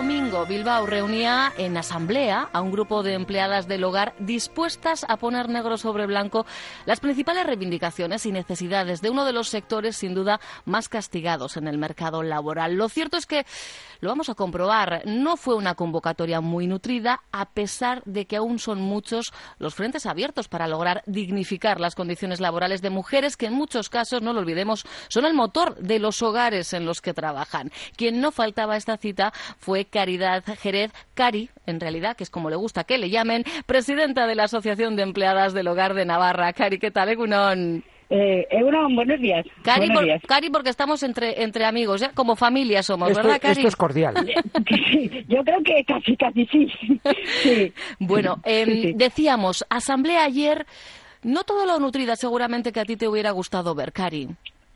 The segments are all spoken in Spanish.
Domingo, Bilbao reunía en asamblea a un grupo de empleadas del hogar dispuestas a poner negro sobre blanco las principales reivindicaciones y necesidades de uno de los sectores sin duda más castigados en el mercado laboral. Lo cierto es que, lo vamos a comprobar, no fue una convocatoria muy nutrida, a pesar de que aún son muchos los frentes abiertos para lograr dignificar las condiciones laborales de mujeres que en muchos casos, no lo olvidemos, son el motor de los hogares en los que trabajan. Quien no faltaba esta cita fue Caridad Jerez, Cari, en realidad, que es como le gusta que le llamen, presidenta de la Asociación de Empleadas del Hogar de Navarra. Cari, ¿qué tal, Egunon? Eh, buenos días. Cari, Cari, porque estamos entre, entre amigos, ¿eh? como familia somos, ¿verdad, Cari? Esto es cordial. yo creo que casi, casi sí. Bueno, em, decíamos, asamblea ayer, no todo lo nutrida seguramente que a ti te hubiera gustado ver, Cari.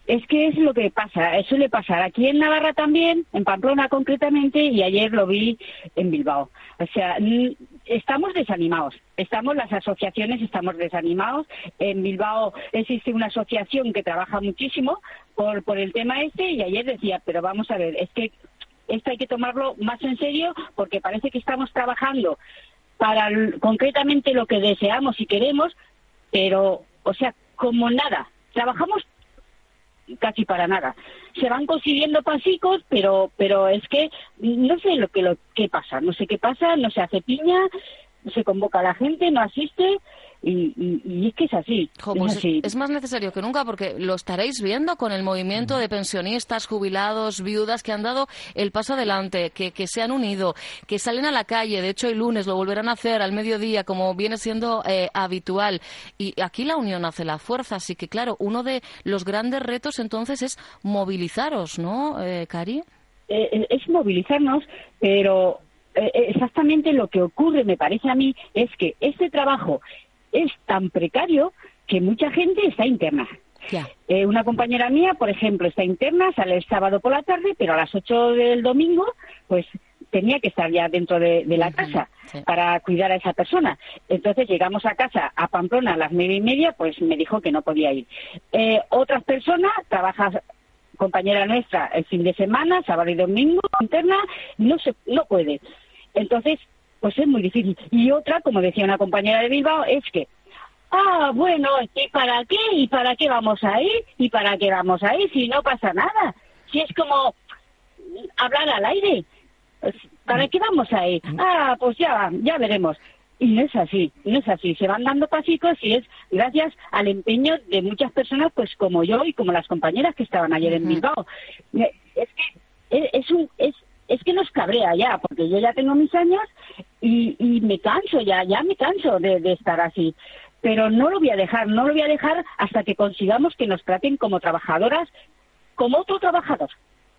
Es que es lo que pasa, eso le pasa aquí en Navarra también, en Pamplona concretamente, y ayer lo vi en Bilbao. O sea, estamos desanimados, estamos las asociaciones estamos desanimados. En Bilbao existe una asociación que trabaja muchísimo por, por el tema este, y ayer decía, pero vamos a ver, es que esto hay que tomarlo más en serio porque parece que estamos trabajando para concretamente lo que deseamos y queremos, pero, o sea, como nada. Trabajamos casi para nada. Se van consiguiendo pasicos, pero pero es que no sé lo que lo que pasa, no sé qué pasa, no se hace piña, se convoca a la gente, no asiste y, es que es así, pues es más necesario que nunca porque lo estaréis viendo con el movimiento de pensionistas, jubilados, viudas que han dado el paso adelante, que, que se han unido, que salen a la calle. De hecho, el lunes lo volverán a hacer al mediodía, como viene siendo eh, habitual. Y aquí la unión hace la fuerza. Así que, claro, uno de los grandes retos entonces es movilizaros, ¿no, eh, Cari? Eh, es movilizarnos, pero exactamente lo que ocurre, me parece a mí, es que este trabajo es tan precario que mucha gente está interna. Eh, una compañera mía, por ejemplo, está interna, sale el sábado por la tarde, pero a las 8 del domingo, pues tenía que estar ya dentro de, la casa para cuidar a esa persona. Entonces llegamos a casa a Pamplona a las nueve y media, pues me dijo que no podía ir. Eh, otras personas, trabaja compañera nuestra el fin de semana, sábado y domingo, interna, no se, no puede. Entonces pues es muy difícil. Y otra, como decía una compañera de Bilbao, es que, ah, bueno, ¿y para qué? ¿Y para qué vamos a ir? ¿Y para qué vamos a ir si no pasa nada? Si es como hablar al aire. Pues, ¿Para qué vamos a ir? Ah, pues ya, ya veremos. Y no es así, no es así. Se van dando pasitos y es gracias al empeño de muchas personas, pues como yo y como las compañeras que estaban ayer en Bilbao. Es que es, un, es, es que nos cabrea ya, porque yo ya tengo mis años y, y me canso ya, ya me canso de, estar así. Pero no lo voy a dejar, no lo voy a dejar hasta que consigamos que nos traten como trabajadoras, como otro trabajador.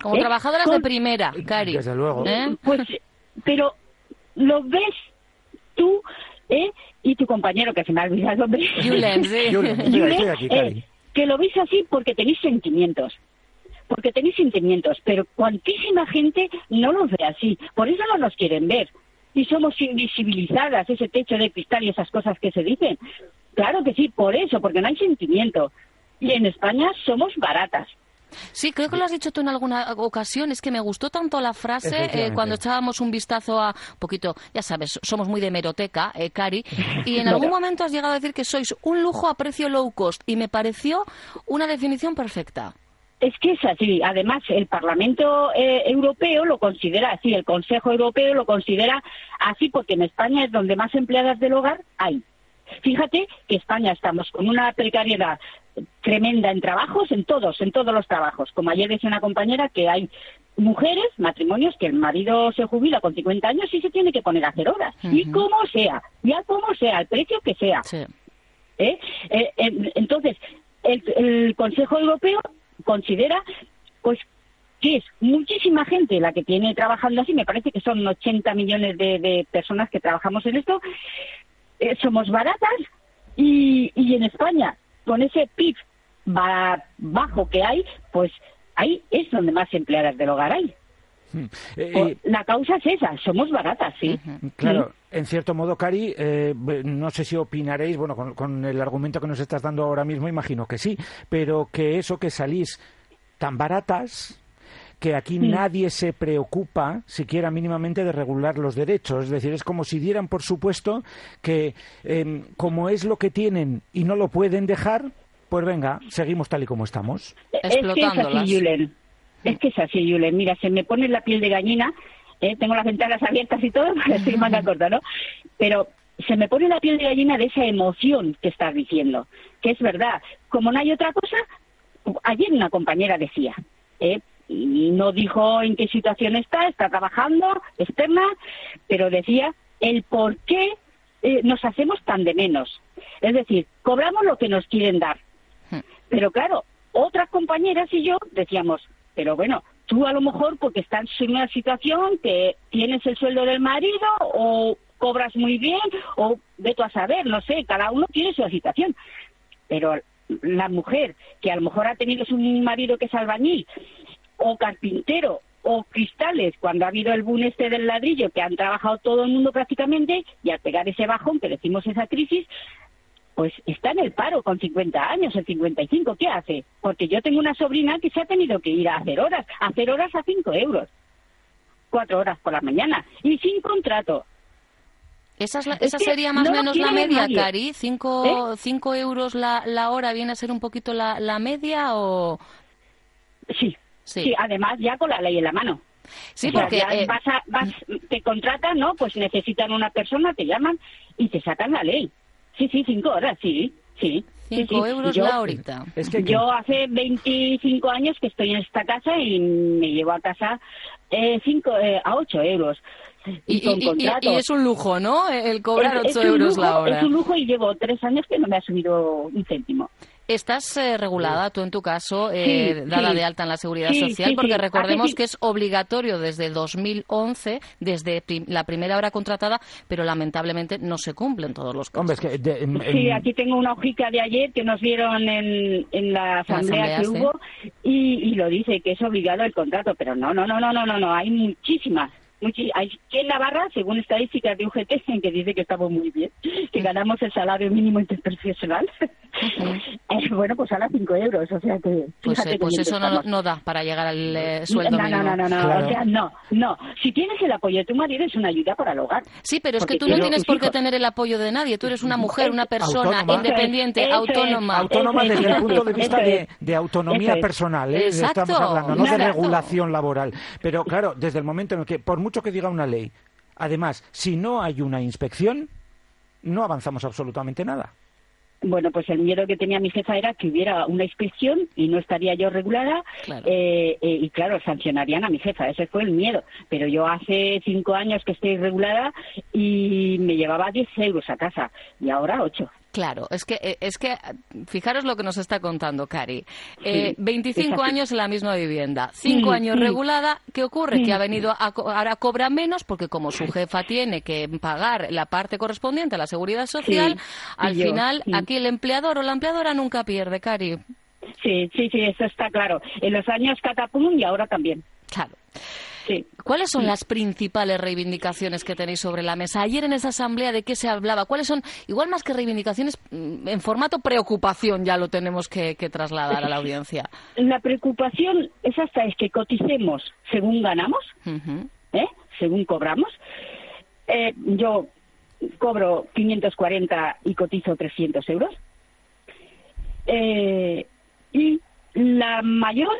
Como ¿Eh? trabajadoras de primera, Cari. Desde luego. ¿Eh? Pues, pero lo ves tú ¿eh? y tu compañero, que se me ha olvidado el nombre. Julen, eh, que lo ves así porque tenéis sentimientos porque tenéis sentimientos, pero cuantísima gente no los ve así, por eso no nos quieren ver. Y somos invisibilizadas, ese techo de cristal y esas cosas que se dicen. Claro que sí, por eso, porque no hay sentimiento. Y en España somos baratas. Sí, creo que lo has dicho tú en alguna ocasión. Es que me gustó tanto la frase eh, cuando echábamos un vistazo a un poquito, ya sabes, somos muy de meroteca, eh, Cari, y en algún momento has llegado a decir que sois un lujo a precio low cost y me pareció una definición perfecta. Es que es así. Además, el Parlamento eh, Europeo lo considera así, el Consejo Europeo lo considera así porque en España es donde más empleadas del hogar hay. Fíjate que España estamos con una precariedad tremenda en trabajos, en todos, en todos los trabajos. Como ayer decía una compañera que hay mujeres, matrimonios, que el marido se jubila con 50 años y se tiene que poner a hacer horas. Y como sea, ya como sea, el precio que sea. ¿Eh? Eh, entonces, el, Consejo Europeo considera pues que es muchísima gente la que tiene trabajando así, me parece que son 80 millones de, personas que trabajamos en esto, eh, somos baratas y, y en España, con ese PIB bajo que hay, pues ahí es donde más empleadas del hogar hay. Hmm. Eh, la causa es esa, somos baratas, sí. Claro, en cierto modo, Cari, eh, no sé si opinaréis, bueno, con, el argumento que nos estás dando ahora mismo, imagino que sí, pero que eso que salís tan baratas, que aquí nadie se preocupa siquiera mínimamente de regular los derechos. Es decir, es como si dieran por supuesto que em, como es lo que tienen y no lo pueden dejar, pues venga, seguimos tal y como estamos. Es que es así, Julen. Es que es así, Julen. Mira, se me pone la piel de gallina, ¿eh? tengo las ventanas abiertas y todo, estoy más corta, ¿no? Pero se me pone la piel de gallina de esa emoción que estás diciendo, que es verdad. Como no hay otra cosa, ayer una compañera decía, ¿eh? y no dijo en qué situación está, está trabajando, externa, pero decía el por qué eh, nos hacemos tan de menos. Es decir, cobramos lo que nos quieren dar. Hmm. Pero claro, otras compañeras y yo decíamos, pero bueno, tú a lo mejor porque estás en una situación que tienes el sueldo del marido o cobras muy bien o de a saber, no sé, cada uno tiene su situación. Pero la mujer que a lo mejor ha tenido un marido que es albañil o carpintero o cristales, cuando ha habido el boom este del ladrillo, que han trabajado todo el mundo prácticamente, y al pegar ese bajón, que decimos esa crisis, pues está en el paro con 50 años, el 55, ¿qué hace? Porque yo tengo una sobrina que se ha tenido que ir a hacer horas, a hacer horas a 5 euros, cuatro horas por la mañana, y sin contrato. Esa, esa sería más o menos la media, Cari. ¿Cinco, ¿Eh? ¿Cinco, euros la, la hora viene a ser un poquito la, la media o...? Sí, Sí. además ya con la ley en la mano. Sí, porque eh, vas vas, te contratan, ¿no? Pues necesitan una persona, te llaman y te sacan la ley. Sí, sí, cinco horas, sí, sí. Cinco euros la horita. Es que yo hace 25 años que estoy en esta casa y me llevo a casa eh, cinco, eh, a ocho euros. Y, y, es un lujo, ¿no? El cobrar ocho euros la hora. Es un lujo y llevo tres años que no me ha subido un céntimo. ¿Estás eh, regulada tú en tu caso, eh, dada de alta en la Seguridad Social? porque recordemos que es obligatorio desde 2011, desde la primera hora contratada, pero lamentablemente no se cumplen todos los casos. Sí, aquí tengo una hojita de ayer que nos dieron en, la, asamblea que hubo y, y lo dice que es obligado el contrato, pero no, no, no, no, no, no, no, hay muchísimas hay que en Navarra, según estadísticas de UGT, que dice que estamos muy bien, que ganamos el salario mínimo interprofesional, eh, bueno, pues a las 5 euros, o sea que... Pues, eh, pues eso no, da para llegar al eh, sueldo no, mínimo. No, no, no, no, o sea, no, no. Si tienes el apoyo de tu marido es una ayuda para el hogar. Sí, pero es que tú no tienes por qué tener el apoyo de nadie, tú eres una mujer, una persona independiente, autónoma. autónoma desde el punto de vista de, autonomía personal, estamos hablando, no de regulación laboral. Pero claro, desde el momento en el que, por mucho que diga una ley, además, si no hay una inspección, no avanzamos absolutamente nada. Bueno, pues el miedo que tenía mi jefa era que hubiera una inspección y no estaría yo regulada eh, eh, y claro, sancionarían a mi jefa, ese fue el miedo. Pero yo hace cinco años que estoy regulada y me llevaba 10 euros a casa y ahora 8. Claro, es que, eh, es que fijaros lo que nos está contando Cari. Eh, 25 años en la misma vivienda, 5 años regulada. ¿Qué ocurre? Que ha venido, ahora cobra menos porque como su jefa tiene que pagar la parte correspondiente a la seguridad social, al final aquí el empleador o la empleadora nunca pierde, Cari. Sí, sí, sí, eso está claro. En los años catapum y ahora también. Claro. ¿Cuáles son las principales reivindicaciones que tenéis sobre la mesa? Ayer en esa asamblea, ¿de qué se hablaba? ¿Cuáles son, igual más que reivindicaciones, mm, en formato preocupación ya lo tenemos que, trasladar a la audiencia? La preocupación es hasta es que coticemos según ganamos, ¿eh? según cobramos. Eh, yo cobro 540 y cotizo 300 euros. Eh, y la mayor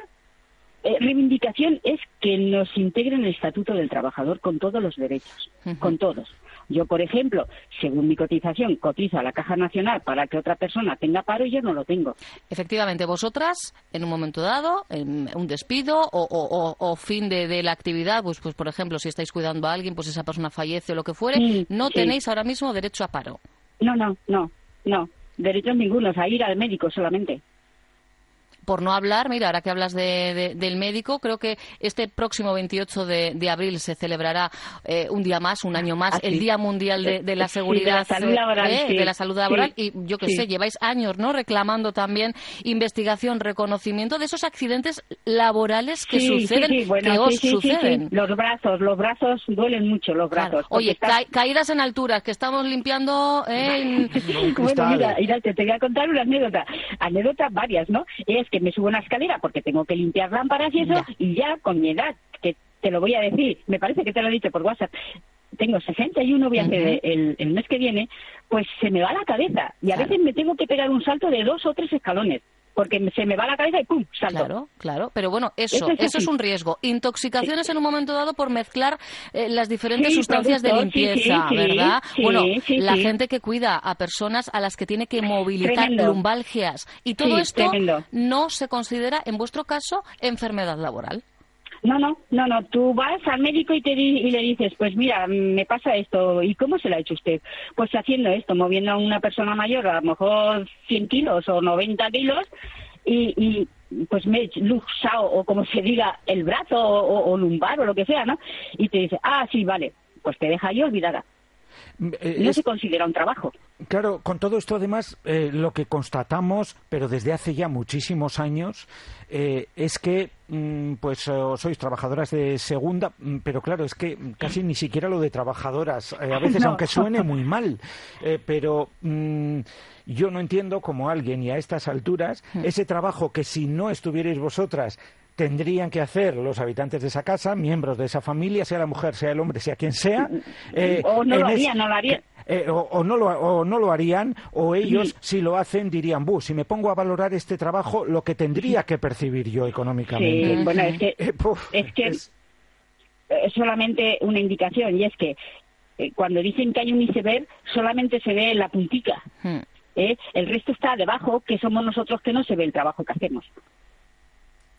eh, reivindicación es que nos integren el Estatuto del Trabajador con todos los derechos, con todos. Yo, por ejemplo, según mi cotización, cotizo a la Caja Nacional para que otra persona tenga paro y yo no lo tengo. Efectivamente, vosotras, en un momento dado, en un despido o, fin de, la actividad, pues, pues, por ejemplo, si estáis cuidando a alguien, pues esa persona fallece o lo que fuere, no tenéis ahora mismo derecho a paro. No, no, no, no. Derechos ningunos, a ir al médico solamente por no hablar, mira, ahora que hablas de, del médico, creo que este próximo 28 de, abril se celebrará eh, un día más, un año más, el Día Mundial de, la Seguridad, de la salud laboral, eh, de la salud laboral y yo que sé, lleváis años, ¿no? Reclamando también investigación, reconocimiento de esos accidentes laborales que suceden, que os suceden. Los brazos, los brazos duelen mucho, los brazos. Oye, caídas en alturas, que estamos limpiando eh, bueno, mira, mira, te, voy a contar una anécdota, anécdotas varias, ¿no? Es me subo una escalera porque tengo que limpiar lámparas y eso, y ya con mi edad, que te lo voy a decir, me parece que te lo he dicho por WhatsApp, tengo 61, voy a hacer el, el, mes que viene, pues se me va la cabeza. Y a veces me tengo que pegar un salto de dos o tres escalones porque se me va la cabeza y ¡pum! salto. Claro, claro. Pero bueno, eso, eso, es, un riesgo. Intoxicaciones en un momento dado por mezclar eh, las diferentes sustancias de limpieza, ¿verdad? bueno, la gente que cuida a personas a las que tiene que movilizar lumbalgias. Y todo esto no se considera, en vuestro caso, enfermedad laboral. No, no, no, no. Tú vas al médico y, te y le dices, pues mira, me pasa esto. ¿Y cómo se lo ha hecho usted? Pues haciendo esto, moviendo a una persona mayor a lo mejor 100 kilos o 90 kilos y, pues me he luxado o como se diga el brazo o, lumbar o lo que sea, ¿no? Y te dice, ah, sí, vale, pues te deja ahí olvidada. Eh, no se considera un trabajo. Claro, con todo esto además eh, lo que constatamos, pero desde hace ya muchísimos años, eh, es que mm, pues sois trabajadoras de segunda, mm, pero claro, es que casi ni siquiera lo de trabajadoras, a veces aunque suene muy mal, pero mm, yo no entiendo como alguien y a estas alturas ese trabajo que si no estuvierais vosotras tendrían que hacer los habitantes de esa casa, miembros de esa familia, sea la mujer, sea el hombre, sea quien sea. Eh, o no lo harían, no lo harían. Eh, o, no lo, o, no lo, harían, o ellos, si lo hacen, dirían, bu, si me pongo a valorar este trabajo, lo que tendría que percibir yo económicamente. Sí, bueno, es que, eh, es, que es... solamente una indicación, y es que cuando dicen que hay un iceberg, solamente se ve la puntica. Hmm. El resto está debajo, que somos nosotros que no se ve el trabajo que hacemos.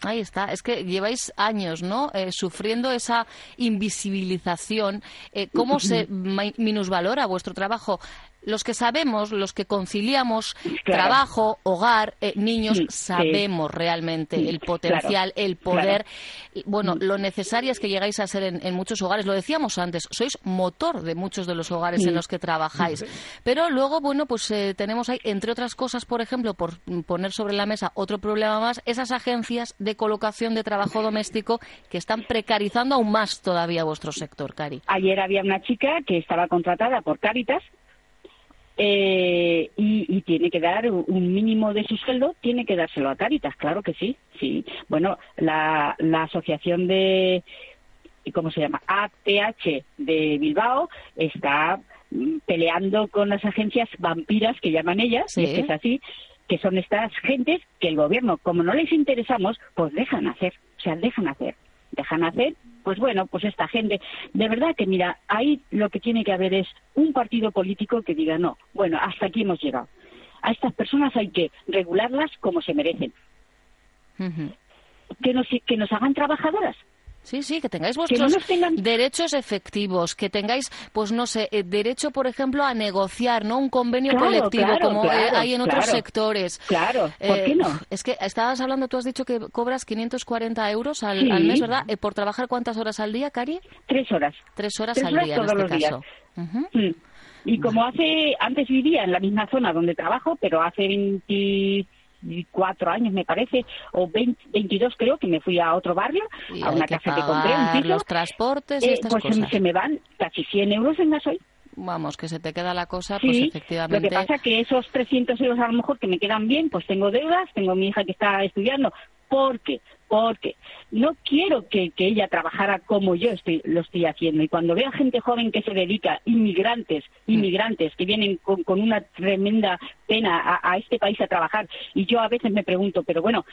Ahí está, es que lleváis años, ¿no? Eh, sufriendo esa invisibilización. Eh, ¿Cómo se minusvalora vuestro trabajo? Los que sabemos, los que conciliamos trabajo, hogar, eh, niños, sabemos realmente el potencial, el poder, bueno, mm. lo necesarias que llegáis a ser en, muchos hogares. Lo decíamos antes, sois motor de muchos de los hogares en los que trabajáis. Pero luego, bueno, pues eh, tenemos ahí, entre otras cosas, por ejemplo, por poner sobre la mesa otro problema más, esas agencias de colocación de trabajo doméstico que están precarizando aún más todavía vuestro sector, Cari. Ayer había una chica que estaba contratada por Caritas eh, y, tiene que dar un mínimo de su sueldo, tiene que dárselo a Caritas, claro que sí, sí. Bueno, la, la asociación de, ¿cómo se llama? ATH de Bilbao está mm, peleando con las agencias vampiras que llaman ellas, que es así, que son estas gentes que el gobierno, como no les interesamos, pues dejan hacer, o sea, dejan hacer, dejan hacer pues bueno, pues esta gente, de verdad que mira, ahí lo que tiene que haber es un partido político que diga, no, bueno, hasta aquí hemos llegado. A estas personas hay que regularlas como se merecen. que, nos, que nos hagan trabajadoras, Sí, sí, que tengáis vuestros derechos efectivos, que tengáis, pues no sé, eh, derecho, por ejemplo, a negociar, ¿no? Un convenio colectivo como eh, hay en otros sectores. Claro, ¿por qué no? Eh, es que estabas hablando, tú has dicho que cobras 540 euros al, mes, ¿verdad? ¿Por trabajar cuántas horas al día, Cari? Tres horas. Tres horas al día, en este caso. Mm. Y como hace, antes vivía en la misma zona donde trabajo, pero hace 20 cuatro años, me parece, o 22 creo, que me fui a otro barrio, a una casa que compré, un piso. los transportes y eh, estas pues se me van casi 100 euros en gasoil. Vamos, que se te queda la cosa, pues efectivamente. Lo que pasa que esos 300 euros a lo mejor que me quedan bien, pues tengo deudas, tengo mi hija que está estudiando, porque porque no quiero que, ella trabajara como yo estoy, lo estoy haciendo. Y cuando veo a gente joven que se dedica, inmigrantes, mm. inmigrantes que vienen con, una tremenda pena a, este país a trabajar, y yo a veces me pregunto, pero bueno,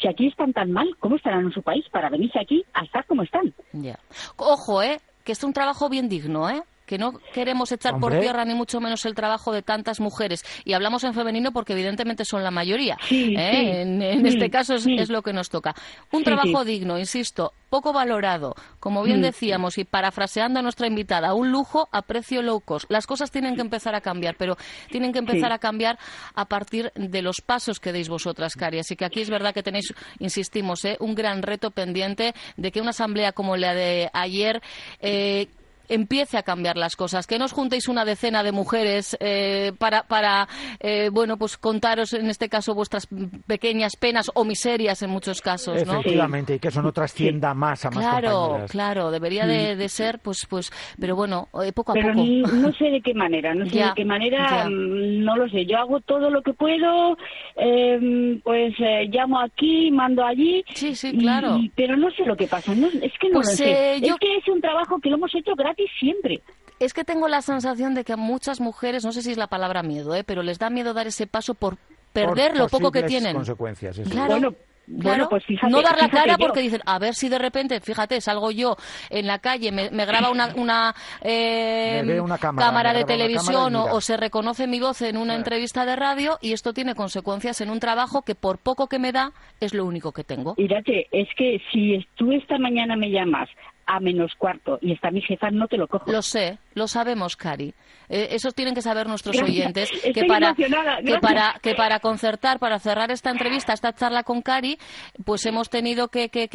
si aquí están tan mal, ¿cómo estarán en su país para venirse aquí a estar como están? Ya. Ojo, ¿eh? Que es un trabajo bien digno, ¿eh? Que no queremos echar por tierra ni mucho menos el trabajo de tantas mujeres. Y hablamos en femenino porque evidentemente son la mayoría. ¿eh? en, este caso es, lo que nos toca. Un trabajo digno, insisto, poco valorado, como bien decíamos, y parafraseando a nuestra invitada, un lujo a precio low cost. Las cosas tienen que empezar a cambiar, pero tienen que empezar a cambiar a partir de los pasos que deis vosotras, Cari. Así que aquí es verdad que tenéis, insistimos, ¿eh? un gran reto pendiente de que una asamblea como la de ayer eh, empiece a cambiar las cosas, que no os juntéis una decena de mujeres eh, para, para eh, bueno, pues contaros en este caso vuestras pequeñas penas o miserias en muchos casos, ¿no? Efectivamente, y que eso no trascienda más a más Claro, claro, debería de, ser, pues, pues, pero bueno, eh, poco a pero poco. no sé de qué manera, no sé de qué manera, mm, no lo sé. Yo hago todo lo que puedo, em, pues llamo aquí, mando allí. Sí, sí, claro. pero no sé lo que pasa, es que no pues, lo sé. Es que es un trabajo que lo hemos hecho gratis siempre. Es que tengo la sensación de que a muchas mujeres, no sé si es la palabra miedo, ¿eh? pero les da miedo dar ese paso por perder lo poco que tienen. consecuencias. Claro. Bueno, pues no dar la cara porque dicen, a ver si de repente, fíjate, salgo yo en la calle, me, graba una, una, eh, cámara, de televisión o, se reconoce mi voz en una entrevista de radio y esto tiene consecuencias en un trabajo que por poco que me da es lo único que tengo. Mírate, es que si tú esta mañana me llamas a menos cuarto y está mi jefa, no te lo cojo. Lo sé, lo sabemos, Cari. Eh, eso tienen que saber nuestros oyentes que para, que para que para concertar, para cerrar esta entrevista, esta charla con Cari, pues hemos tenido que, que,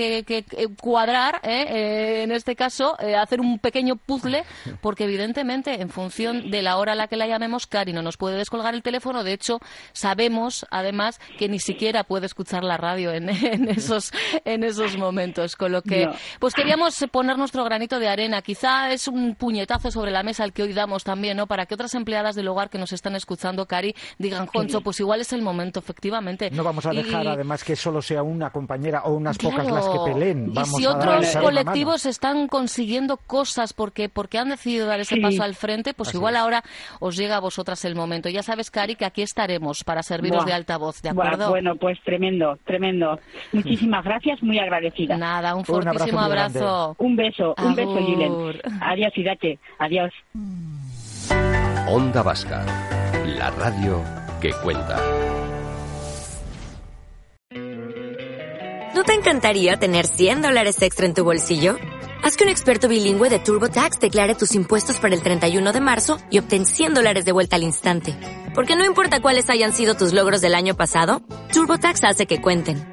cuadrar, ¿eh? Eh, en este caso, hacer un pequeño puzzle, porque evidentemente, en función de la hora a la que la llamemos, Cari no nos puede descolgar el teléfono. De hecho, sabemos, además, que ni siquiera puede escuchar la radio en, esos en esos momentos. Con lo que, pues queríamos poner nuestro granito de arena. Quizá es un puñetazo sobre la mesa el que hoy damos también, ¿no? Para que otras empleadas del hogar que nos están escuchando, Cari, digan, Concho, pues igual es el momento, efectivamente. No vamos a dejar, además, que solo sea una compañera o unas pocas las que peleen. y si otros colectivos están consiguiendo cosas porque, porque han decidido dar ese paso al frente, pues igual ahora os llega a vosotras el momento. Ya sabes, Cari, que aquí estaremos para serviros de altavoz, ¿de acuerdo? bueno, pues tremendo, tremendo. Muchísimas gracias, muy agradecida. Nada, un fortísimo abrazo. Un beso, un beso, Julen. Adiós, Irache. Adiós. Onda Vasca, la radio que cuenta. ¿No te encantaría tener 100 dólares extra en tu bolsillo? Haz que un experto bilingüe de TurboTax declare tus impuestos para el 31 de marzo y obtén 100 dólares de vuelta al instante. Porque no importa cuáles hayan sido tus logros del año pasado, TurboTax hace que cuenten.